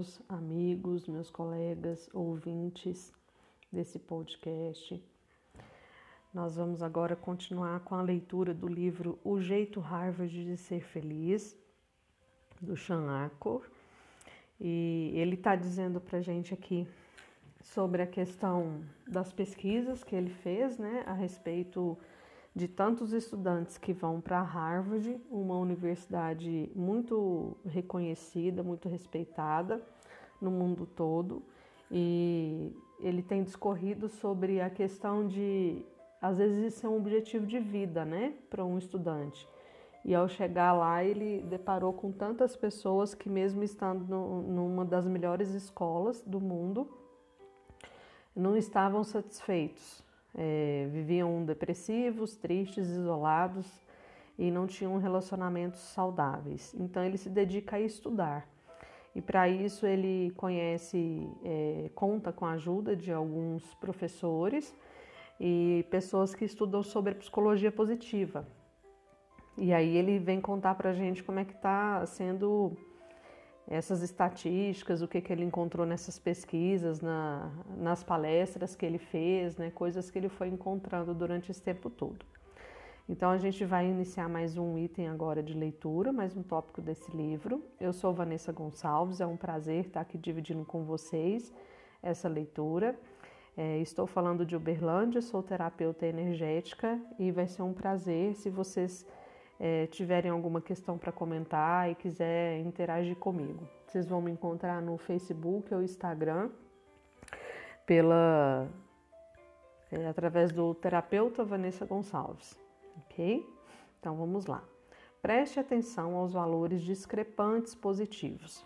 meus amigos, meus colegas, ouvintes desse podcast. Nós vamos agora continuar com a leitura do livro O Jeito Harvard de Ser Feliz, do Sean Acor. E ele está dizendo para gente aqui sobre a questão das pesquisas que ele fez, né, a respeito de tantos estudantes que vão para Harvard, uma universidade muito reconhecida, muito respeitada no mundo todo, e ele tem discorrido sobre a questão de às vezes isso é um objetivo de vida, né, para um estudante. E ao chegar lá, ele deparou com tantas pessoas que, mesmo estando no, numa das melhores escolas do mundo, não estavam satisfeitos. É, viviam depressivos, tristes, isolados e não tinham relacionamentos saudáveis. Então, ele se dedica a estudar. E para isso, ele conhece, é, conta com a ajuda de alguns professores e pessoas que estudam sobre psicologia positiva. E aí ele vem contar para a gente como é que está sendo essas estatísticas, o que, que ele encontrou nessas pesquisas, na, nas palestras que ele fez, né, coisas que ele foi encontrando durante esse tempo todo. Então a gente vai iniciar mais um item agora de leitura, mais um tópico desse livro. Eu sou Vanessa Gonçalves, é um prazer estar aqui dividindo com vocês essa leitura. É, estou falando de Uberlândia, sou terapeuta energética e vai ser um prazer se vocês é, tiverem alguma questão para comentar e quiser interagir comigo. Vocês vão me encontrar no Facebook ou Instagram pela é, através do terapeuta Vanessa Gonçalves, ok? Então vamos lá. Preste atenção aos valores discrepantes positivos.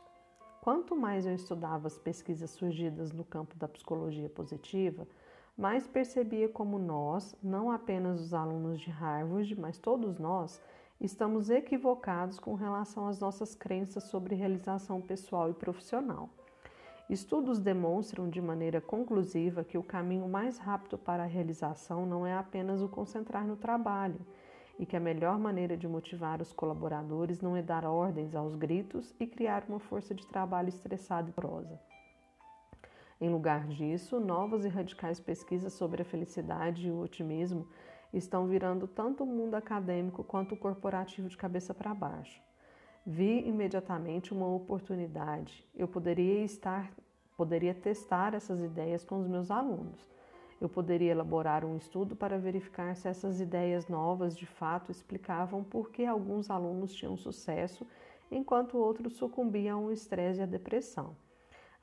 Quanto mais eu estudava as pesquisas surgidas no campo da psicologia positiva, mais percebia como nós, não apenas os alunos de Harvard, mas todos nós, estamos equivocados com relação às nossas crenças sobre realização pessoal e profissional. Estudos demonstram de maneira conclusiva que o caminho mais rápido para a realização não é apenas o concentrar no trabalho, e que a melhor maneira de motivar os colaboradores não é dar ordens aos gritos e criar uma força de trabalho estressada e prosa. Em lugar disso, novas e radicais pesquisas sobre a felicidade e o otimismo estão virando tanto o mundo acadêmico quanto o corporativo de cabeça para baixo. Vi imediatamente uma oportunidade. Eu poderia estar, poderia testar essas ideias com os meus alunos. Eu poderia elaborar um estudo para verificar se essas ideias novas de fato explicavam por que alguns alunos tinham sucesso enquanto outros sucumbiam ao estresse e à depressão.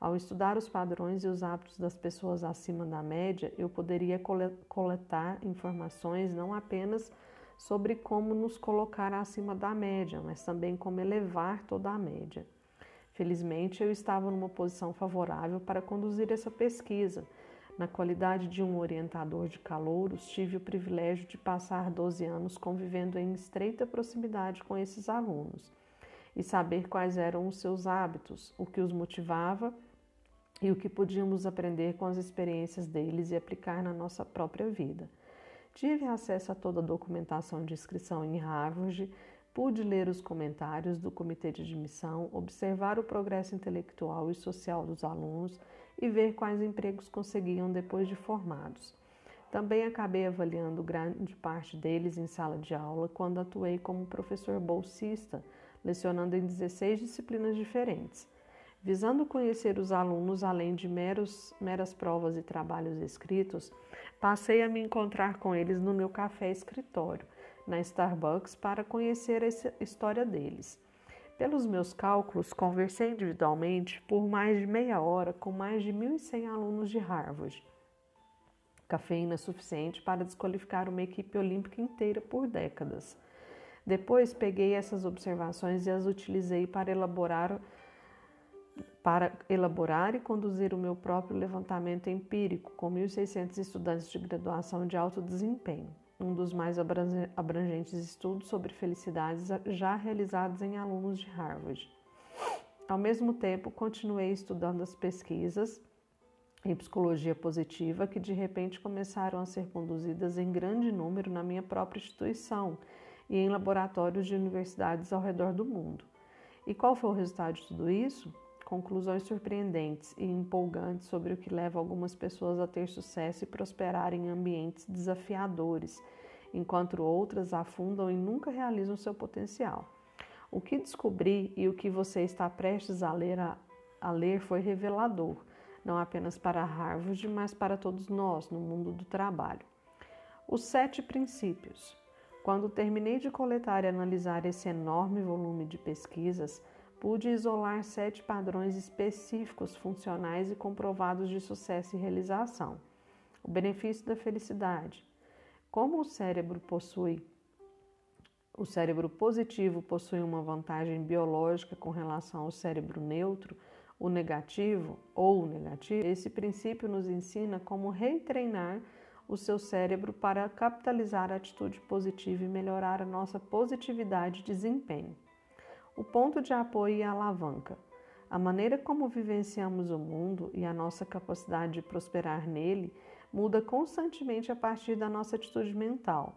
Ao estudar os padrões e os hábitos das pessoas acima da média, eu poderia coletar informações não apenas sobre como nos colocar acima da média, mas também como elevar toda a média. Felizmente, eu estava numa posição favorável para conduzir essa pesquisa. Na qualidade de um orientador de calouros, tive o privilégio de passar 12 anos convivendo em estreita proximidade com esses alunos e saber quais eram os seus hábitos, o que os motivava e o que podíamos aprender com as experiências deles e aplicar na nossa própria vida. Tive acesso a toda a documentação de inscrição em Harvard, pude ler os comentários do comitê de admissão, observar o progresso intelectual e social dos alunos e ver quais empregos conseguiam depois de formados. Também acabei avaliando grande parte deles em sala de aula quando atuei como professor bolsista, lecionando em 16 disciplinas diferentes. Visando conhecer os alunos além de meros, meras provas e trabalhos escritos, passei a me encontrar com eles no meu café escritório, na Starbucks, para conhecer a história deles. Pelos meus cálculos, conversei individualmente por mais de meia hora com mais de 1.100 alunos de Harvard. Cafeína suficiente para desqualificar uma equipe olímpica inteira por décadas. Depois peguei essas observações e as utilizei para elaborar para elaborar e conduzir o meu próprio levantamento empírico com 1.600 estudantes de graduação de alto desempenho, um dos mais abrangentes estudos sobre felicidades já realizados em alunos de Harvard. Ao mesmo tempo, continuei estudando as pesquisas em psicologia positiva que de repente começaram a ser conduzidas em grande número na minha própria instituição e em laboratórios de universidades ao redor do mundo. E qual foi o resultado de tudo isso? Conclusões surpreendentes e empolgantes sobre o que leva algumas pessoas a ter sucesso e prosperar em ambientes desafiadores, enquanto outras afundam e nunca realizam seu potencial. O que descobri e o que você está prestes a ler, a, a ler foi revelador, não apenas para Harvard, mas para todos nós no mundo do trabalho. Os sete princípios. Quando terminei de coletar e analisar esse enorme volume de pesquisas, pude isolar sete padrões específicos, funcionais e comprovados de sucesso e realização. O benefício da felicidade. Como o cérebro possui o cérebro positivo possui uma vantagem biológica com relação ao cérebro neutro, o negativo ou o negativo, esse princípio nos ensina como retreinar o seu cérebro para capitalizar a atitude positiva e melhorar a nossa positividade e desempenho. O ponto de apoio e a alavanca. A maneira como vivenciamos o mundo e a nossa capacidade de prosperar nele muda constantemente a partir da nossa atitude mental.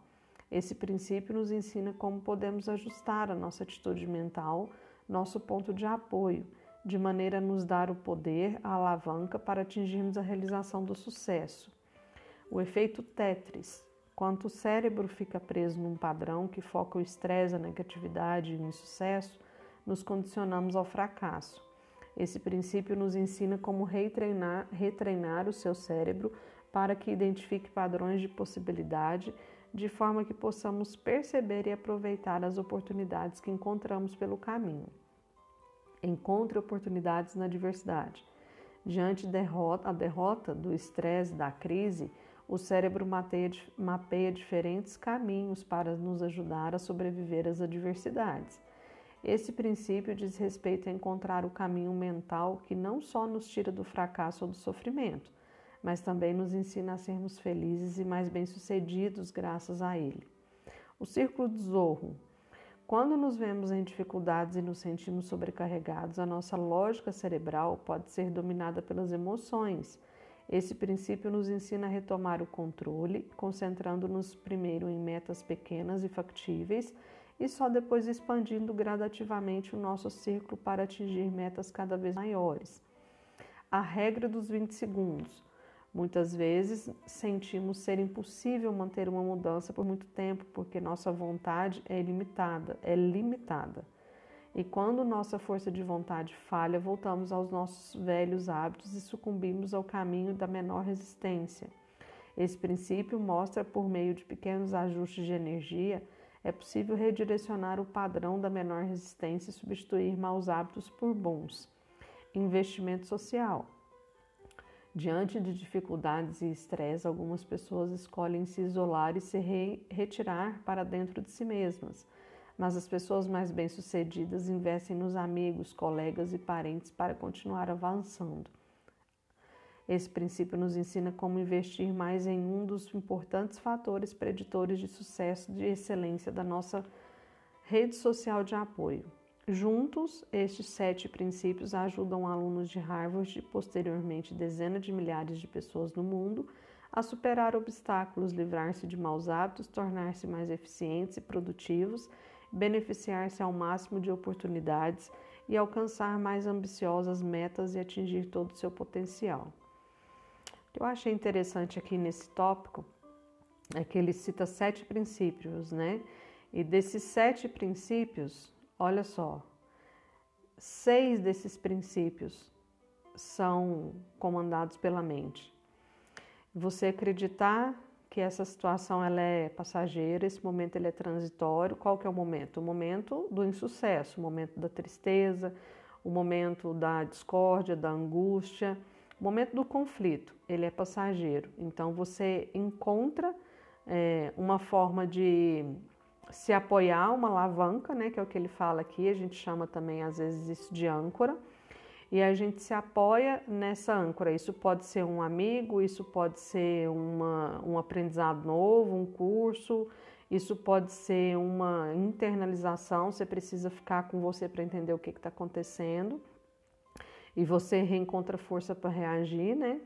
Esse princípio nos ensina como podemos ajustar a nossa atitude mental, nosso ponto de apoio, de maneira a nos dar o poder, a alavanca para atingirmos a realização do sucesso. O efeito Tetris. Quando o cérebro fica preso num padrão que foca o estresse, a negatividade e o insucesso, nos condicionamos ao fracasso. Esse princípio nos ensina como retreinar, retreinar o seu cérebro para que identifique padrões de possibilidade, de forma que possamos perceber e aproveitar as oportunidades que encontramos pelo caminho. Encontre oportunidades na diversidade. Diante da derrota, do estresse, da crise, o cérebro mapeia, mapeia diferentes caminhos para nos ajudar a sobreviver às adversidades. Esse princípio diz respeito a encontrar o caminho mental que não só nos tira do fracasso ou do sofrimento, mas também nos ensina a sermos felizes e mais bem-sucedidos graças a ele. O círculo de Zorro. Quando nos vemos em dificuldades e nos sentimos sobrecarregados, a nossa lógica cerebral pode ser dominada pelas emoções esse princípio nos ensina a retomar o controle, concentrando-nos primeiro em metas pequenas e factíveis e só depois expandindo gradativamente o nosso círculo para atingir metas cada vez maiores. A regra dos 20 segundos. Muitas vezes sentimos ser impossível manter uma mudança por muito tempo porque nossa vontade é limitada, é limitada. E quando nossa força de vontade falha, voltamos aos nossos velhos hábitos e sucumbimos ao caminho da menor resistência. Esse princípio mostra, por meio de pequenos ajustes de energia, é possível redirecionar o padrão da menor resistência e substituir maus hábitos por bons. Investimento social. Diante de dificuldades e estresse, algumas pessoas escolhem se isolar e se re retirar para dentro de si mesmas mas as pessoas mais bem-sucedidas investem nos amigos, colegas e parentes para continuar avançando. Esse princípio nos ensina como investir mais em um dos importantes fatores preditores de sucesso e excelência da nossa rede social de apoio. Juntos, estes sete princípios ajudam alunos de Harvard e posteriormente dezenas de milhares de pessoas no mundo a superar obstáculos, livrar-se de maus hábitos, tornar-se mais eficientes e produtivos beneficiar-se ao máximo de oportunidades e alcançar mais ambiciosas metas e atingir todo o seu potencial. Que eu achei interessante aqui nesse tópico é que ele cita sete princípios, né? E desses sete princípios, olha só, seis desses princípios são comandados pela mente. Você acreditar que essa situação ela é passageira, esse momento ele é transitório. Qual que é o momento? O momento do insucesso, o momento da tristeza, o momento da discórdia, da angústia, o momento do conflito, ele é passageiro. Então você encontra é, uma forma de se apoiar, uma alavanca, né, que é o que ele fala aqui, a gente chama também às vezes isso de âncora e a gente se apoia nessa âncora. Isso pode ser um amigo, isso pode ser uma, um aprendizado novo, um curso, isso pode ser uma internalização. Você precisa ficar com você para entender o que está acontecendo e você reencontra força para reagir, né?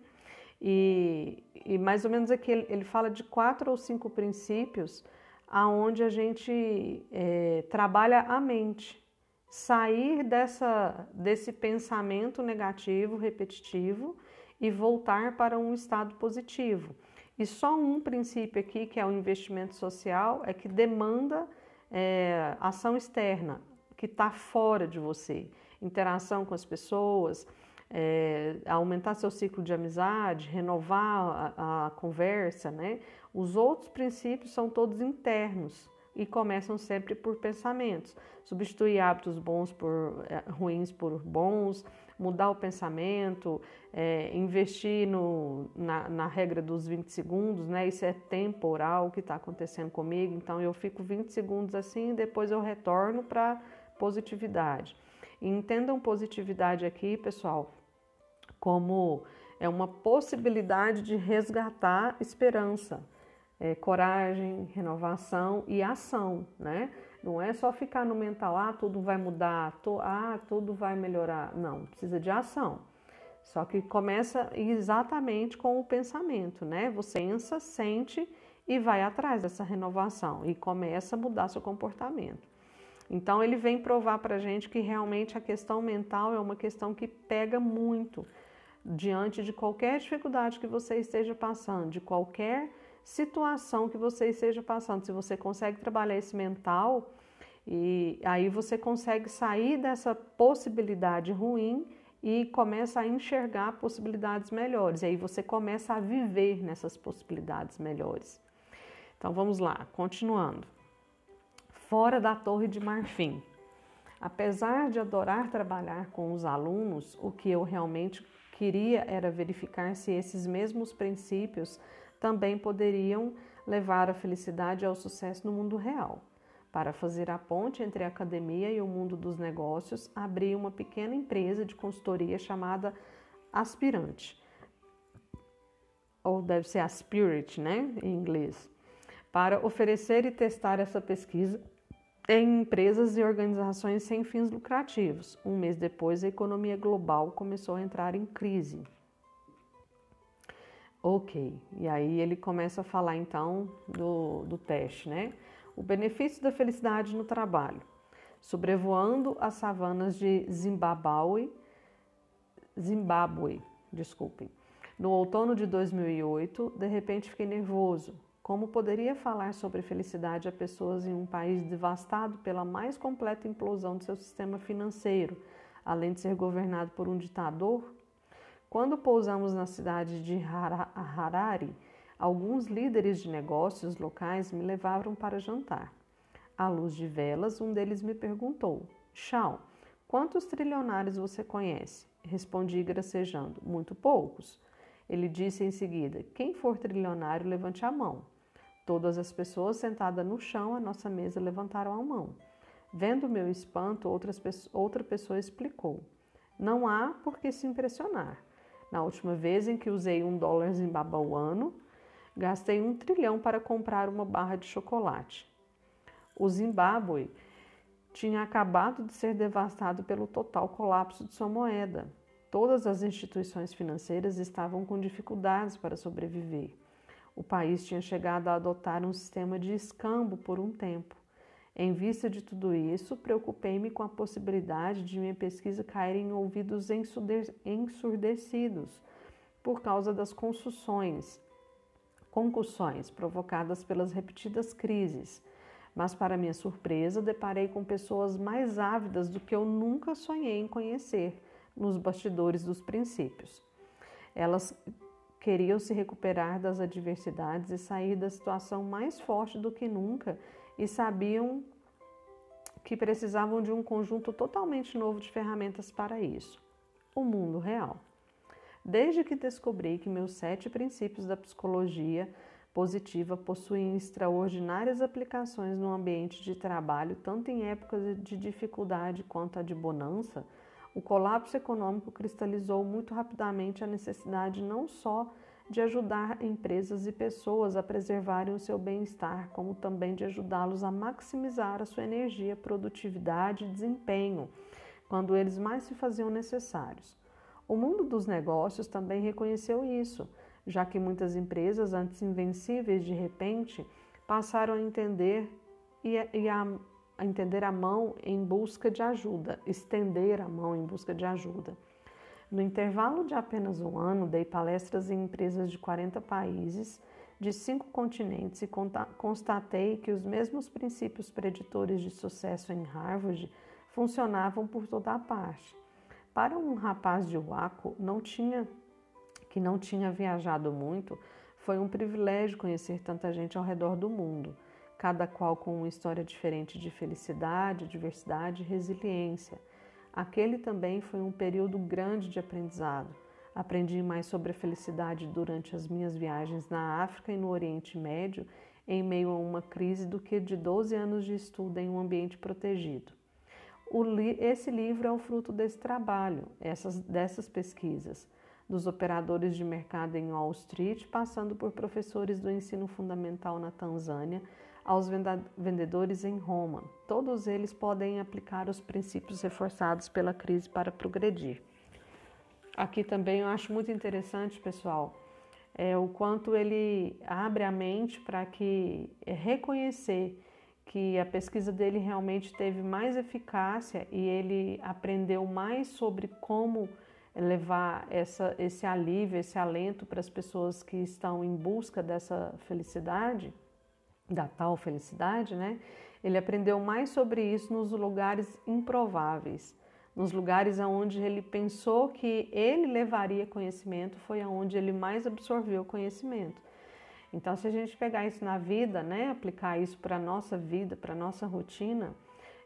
E, e, mais ou menos aqui ele, fala de quatro ou cinco princípios aonde a gente é, trabalha a mente sair dessa, desse pensamento negativo, repetitivo e voltar para um estado positivo. E só um princípio aqui, que é o investimento social, é que demanda é, ação externa, que está fora de você. Interação com as pessoas, é, aumentar seu ciclo de amizade, renovar a, a conversa, né? Os outros princípios são todos internos e começam sempre por pensamentos. Substituir hábitos bons por é, ruins por bons, mudar o pensamento, é, investir no, na, na, regra dos 20 segundos, né? Isso é temporal o que está acontecendo comigo, então eu fico 20 segundos assim e depois eu retorno para positividade. Entendam positividade aqui, pessoal, como é uma possibilidade de resgatar esperança é, coragem, renovação e ação, né? Não é só ficar no mental, ah, tudo vai mudar, ah, tudo vai melhorar. Não, precisa de ação. Só que começa exatamente com o pensamento, né? Você pensa, sente e vai atrás dessa renovação e começa a mudar seu comportamento. Então ele vem provar para gente que realmente a questão mental é uma questão que pega muito diante de qualquer dificuldade que você esteja passando, de qualquer situação que você esteja passando. Se você consegue trabalhar esse mental, e aí você consegue sair dessa possibilidade ruim e começa a enxergar possibilidades melhores. E aí você começa a viver nessas possibilidades melhores. Então vamos lá, continuando. Fora da Torre de Marfim. Apesar de adorar trabalhar com os alunos, o que eu realmente queria era verificar se esses mesmos princípios também poderiam levar a felicidade ao sucesso no mundo real. Para fazer a ponte entre a academia e o mundo dos negócios, abri uma pequena empresa de consultoria chamada Aspirante, ou deve ser Aspirate, né, em inglês, para oferecer e testar essa pesquisa em empresas e organizações sem fins lucrativos. Um mês depois, a economia global começou a entrar em crise. Ok, e aí ele começa a falar então do, do teste, né? O benefício da felicidade no trabalho. Sobrevoando as savanas de Zimbabwe, Zimbabwe, desculpem. No outono de 2008, de repente fiquei nervoso. Como poderia falar sobre felicidade a pessoas em um país devastado pela mais completa implosão de seu sistema financeiro, além de ser governado por um ditador? Quando pousamos na cidade de Harare, alguns líderes de negócios locais me levaram para jantar. À luz de velas, um deles me perguntou: Chao, quantos trilionários você conhece? Respondi gracejando: Muito poucos. Ele disse em seguida: Quem for trilionário, levante a mão. Todas as pessoas sentadas no chão à nossa mesa levantaram a mão. Vendo meu espanto, outras, outra pessoa explicou: Não há por que se impressionar. Na última vez em que usei um dólar zimbabauano, gastei um trilhão para comprar uma barra de chocolate. O Zimbábue tinha acabado de ser devastado pelo total colapso de sua moeda. Todas as instituições financeiras estavam com dificuldades para sobreviver. O país tinha chegado a adotar um sistema de escambo por um tempo. Em vista de tudo isso, preocupei-me com a possibilidade de minha pesquisa cair em ouvidos ensurdecidos por causa das concussões, concussões provocadas pelas repetidas crises. Mas, para minha surpresa, deparei com pessoas mais ávidas do que eu nunca sonhei em conhecer nos bastidores dos princípios. Elas queriam se recuperar das adversidades e sair da situação mais forte do que nunca e sabiam que precisavam de um conjunto totalmente novo de ferramentas para isso: o mundo real. Desde que descobri que meus sete princípios da psicologia positiva possuem extraordinárias aplicações no ambiente de trabalho, tanto em épocas de dificuldade quanto a de bonança, o colapso econômico cristalizou muito rapidamente a necessidade não só de ajudar empresas e pessoas a preservarem o seu bem-estar, como também de ajudá-los a maximizar a sua energia, produtividade e desempenho, quando eles mais se faziam necessários. O mundo dos negócios também reconheceu isso, já que muitas empresas, antes invencíveis de repente, passaram a entender e a, entender a mão em busca de ajuda, estender a mão em busca de ajuda. No intervalo de apenas um ano, dei palestras em empresas de 40 países, de cinco continentes e constatei que os mesmos princípios preditores de sucesso em Harvard funcionavam por toda a parte. Para um rapaz de Waco, não tinha que não tinha viajado muito, foi um privilégio conhecer tanta gente ao redor do mundo, cada qual com uma história diferente de felicidade, diversidade e resiliência. Aquele também foi um período grande de aprendizado. Aprendi mais sobre a felicidade durante as minhas viagens na África e no Oriente Médio, em meio a uma crise, do que de 12 anos de estudo em um ambiente protegido. Li esse livro é o fruto desse trabalho, essas, dessas pesquisas dos operadores de mercado em Wall Street, passando por professores do ensino fundamental na Tanzânia, aos vendedores em Roma. Todos eles podem aplicar os princípios reforçados pela crise para progredir. Aqui também eu acho muito interessante, pessoal, é o quanto ele abre a mente para que é, reconhecer que a pesquisa dele realmente teve mais eficácia e ele aprendeu mais sobre como levar essa, esse alívio, esse alento para as pessoas que estão em busca dessa felicidade, da tal felicidade, né? Ele aprendeu mais sobre isso nos lugares improváveis, nos lugares aonde ele pensou que ele levaria conhecimento, foi aonde ele mais absorveu conhecimento. Então, se a gente pegar isso na vida, né, aplicar isso para nossa vida, para nossa rotina,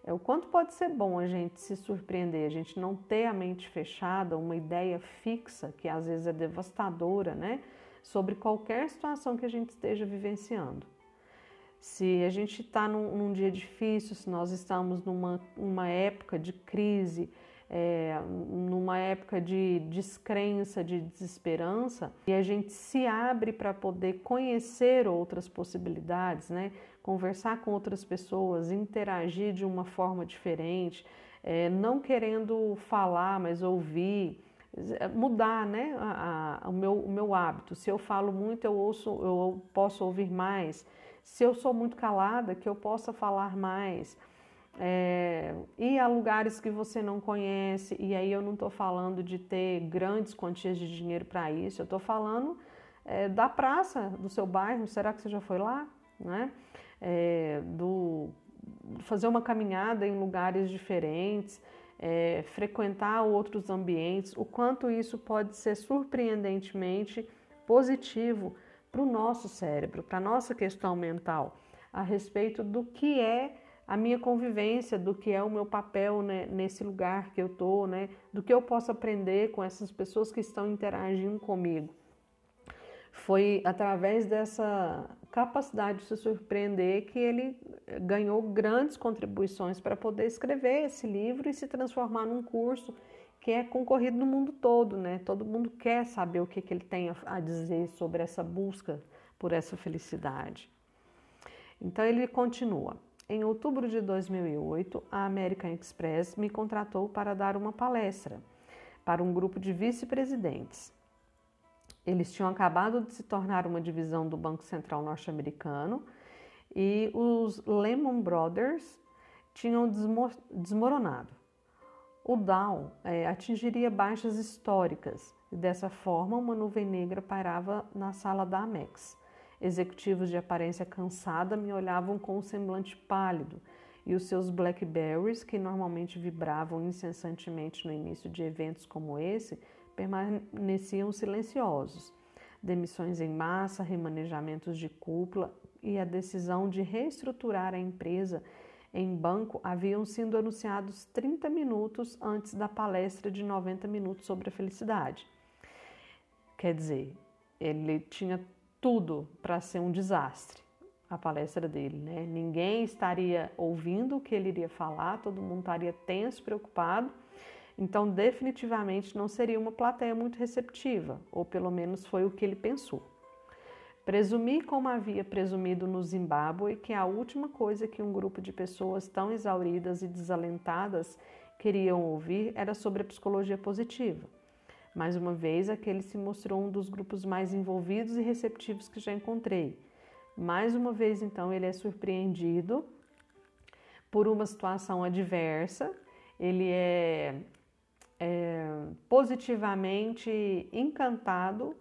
é o quanto pode ser bom a gente se surpreender, a gente não ter a mente fechada, uma ideia fixa, que às vezes é devastadora, né? Sobre qualquer situação que a gente esteja vivenciando. Se a gente está num, num, dia difícil, se nós estamos numa uma época de crise, é, numa época de descrença, de desesperança, e a gente se abre para poder conhecer outras possibilidades, né? conversar com outras pessoas, interagir de uma forma diferente, é, não querendo falar, mas ouvir, mudar né, a, a, o, meu, o meu hábito. Se eu falo muito, eu, ouço, eu posso ouvir mais. Se eu sou muito calada, que eu possa falar mais. É, ir a lugares que você não conhece, e aí eu não estou falando de ter grandes quantias de dinheiro para isso, eu estou falando é, da praça do seu bairro, será que você já foi lá? Né? é, do fazer uma caminhada em lugares diferentes, é, frequentar outros ambientes, o quanto isso pode ser surpreendentemente positivo para o nosso cérebro, para a nossa questão mental, a respeito do que é a minha convivência, do que é o meu papel né, nesse lugar que eu estou, né, do que eu posso aprender com essas pessoas que estão interagindo comigo. Foi através dessa capacidade de se surpreender que ele ganhou grandes contribuições para poder escrever esse livro e se transformar num curso que é concorrido no mundo todo, né? Todo mundo quer saber o que, que ele tem a dizer sobre essa busca por essa felicidade. Então ele continua. Em outubro de 2008, a American Express me contratou para dar uma palestra para um grupo de vice-presidentes. Eles tinham acabado de se tornar uma divisão do Banco Central norte-americano e os Lehman Brothers tinham desmoronado. O Dow é, atingiria baixas históricas e dessa forma uma nuvem negra pairava na sala da Amex. Executivos de aparência cansada me olhavam com um semblante pálido e os seus Blackberries, que normalmente vibravam incessantemente no início de eventos como esse, permaneciam silenciosos. Demissões em massa, remanejamentos de cúpula e a decisão de reestruturar a empresa em banco haviam sido anunciados 30 minutos antes da palestra de 90 minutos sobre a felicidade. Quer dizer, ele tinha tudo para ser um desastre, a palestra dele, né? Ninguém estaria ouvindo o que ele iria falar, todo mundo estaria tenso, preocupado então, definitivamente não seria uma plateia muito receptiva, ou pelo menos foi o que ele pensou. Presumi, como havia presumido no Zimbábue, que a última coisa que um grupo de pessoas tão exauridas e desalentadas queriam ouvir era sobre a psicologia positiva. Mais uma vez, aquele se mostrou um dos grupos mais envolvidos e receptivos que já encontrei. Mais uma vez, então, ele é surpreendido por uma situação adversa, ele é, é positivamente encantado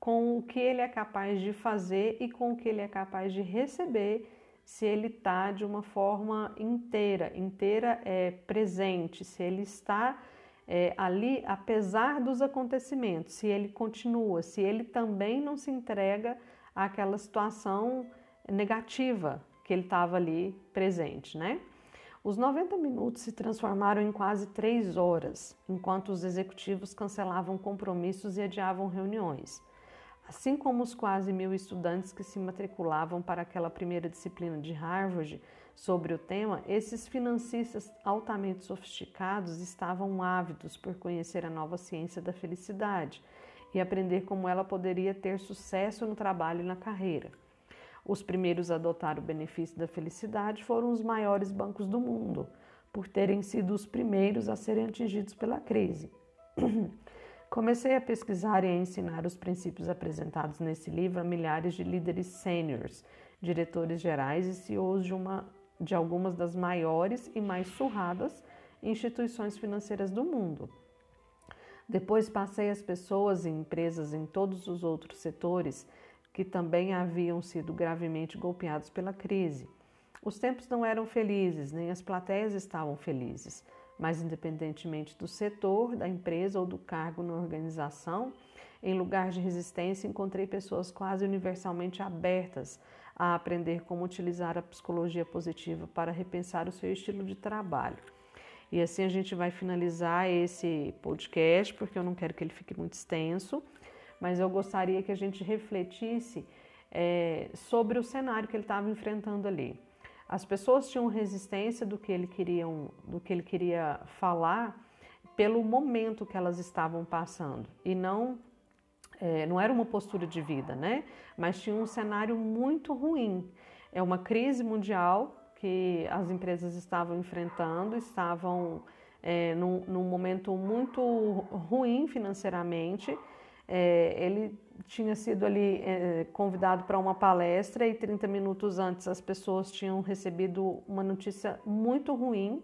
com o que ele é capaz de fazer e com o que ele é capaz de receber se ele está de uma forma inteira, inteira é presente, se ele está é, ali apesar dos acontecimentos, se ele continua, se ele também não se entrega àquela situação negativa que ele estava ali presente, né? Os 90 minutos se transformaram em quase três horas, enquanto os executivos cancelavam compromissos e adiavam reuniões. Assim como os quase mil estudantes que se matriculavam para aquela primeira disciplina de Harvard sobre o tema, esses financistas altamente sofisticados estavam ávidos por conhecer a nova ciência da felicidade e aprender como ela poderia ter sucesso no trabalho e na carreira. Os primeiros a adotar o benefício da felicidade foram os maiores bancos do mundo, por terem sido os primeiros a serem atingidos pela crise. Comecei a pesquisar e a ensinar os princípios apresentados nesse livro a milhares de líderes sêniores, diretores gerais e CEOs de, uma, de algumas das maiores e mais surradas instituições financeiras do mundo. Depois passei as pessoas e empresas em todos os outros setores que também haviam sido gravemente golpeados pela crise. Os tempos não eram felizes, nem as plateias estavam felizes mas independentemente do setor, da empresa ou do cargo na organização, em lugar de resistência, encontrei pessoas quase universalmente abertas a aprender como utilizar a psicologia positiva para repensar o seu estilo de trabalho. E assim a gente vai finalizar esse podcast, porque eu não quero que ele fique muito extenso, mas eu gostaria que a gente refletisse é, sobre o cenário que ele estava enfrentando ali. As pessoas tinham resistência do que ele queriam, do que ele queria falar pelo momento que elas estavam passando e não é, não era uma postura de vida, né? Mas tinha um cenário muito ruim. É uma crise mundial que as empresas estavam enfrentando, estavam é, num, num momento muito ruim financeiramente. É, ele tinha sido ali é, convidado para uma palestra e 30 minutos antes as pessoas tinham recebido uma notícia muito ruim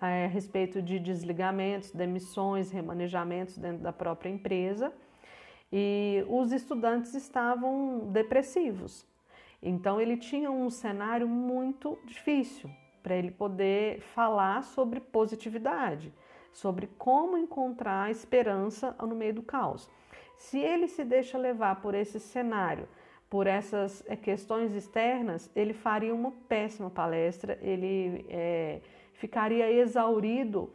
é, a respeito de desligamentos, demissões, remanejamentos dentro da própria empresa e os estudantes estavam depressivos. Então ele tinha um cenário muito difícil para ele poder falar sobre positividade, sobre como encontrar esperança no meio do caos. Se ele se deixa levar por esse cenário, por essas eh, questões externas, ele faria uma péssima palestra, ele é, ficaria exaurido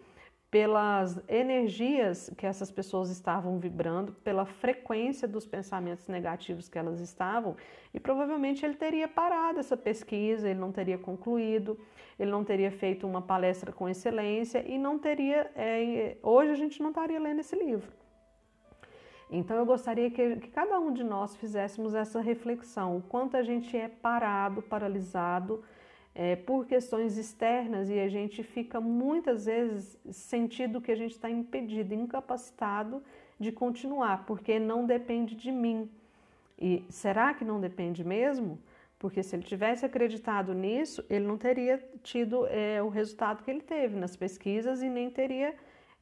pelas energias que essas pessoas estavam vibrando, pela frequência dos pensamentos negativos que elas estavam, e provavelmente ele teria parado essa pesquisa, ele não teria concluído, ele não teria feito uma palestra com excelência e não teria. É, hoje a gente não estaria lendo esse livro. Então eu gostaria que, que, cada um de nós fizéssemos essa reflexão, o quanto a gente é parado, paralisado é, por questões externas e a gente fica muitas vezes sentindo que a gente está impedido, incapacitado de continuar, porque não depende de mim. E será que não depende mesmo? Porque se ele tivesse acreditado nisso, ele não teria tido é, o resultado que ele teve nas pesquisas e nem teria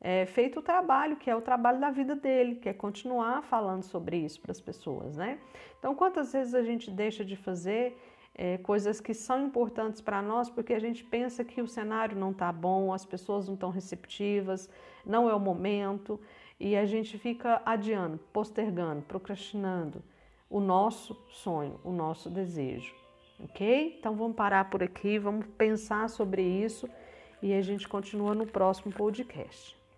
é, feito o trabalho, que é o trabalho da vida dele, que é continuar falando sobre isso para as pessoas, né? Então, quantas vezes a gente deixa de fazer é, coisas que são importantes para nós porque a gente pensa que o cenário não está bom, as pessoas não estão receptivas, não é o momento e a gente fica adiando, postergando, procrastinando o nosso sonho, o nosso desejo, ok? Então vamos parar por aqui, vamos pensar sobre isso e a gente continua no próximo podcast.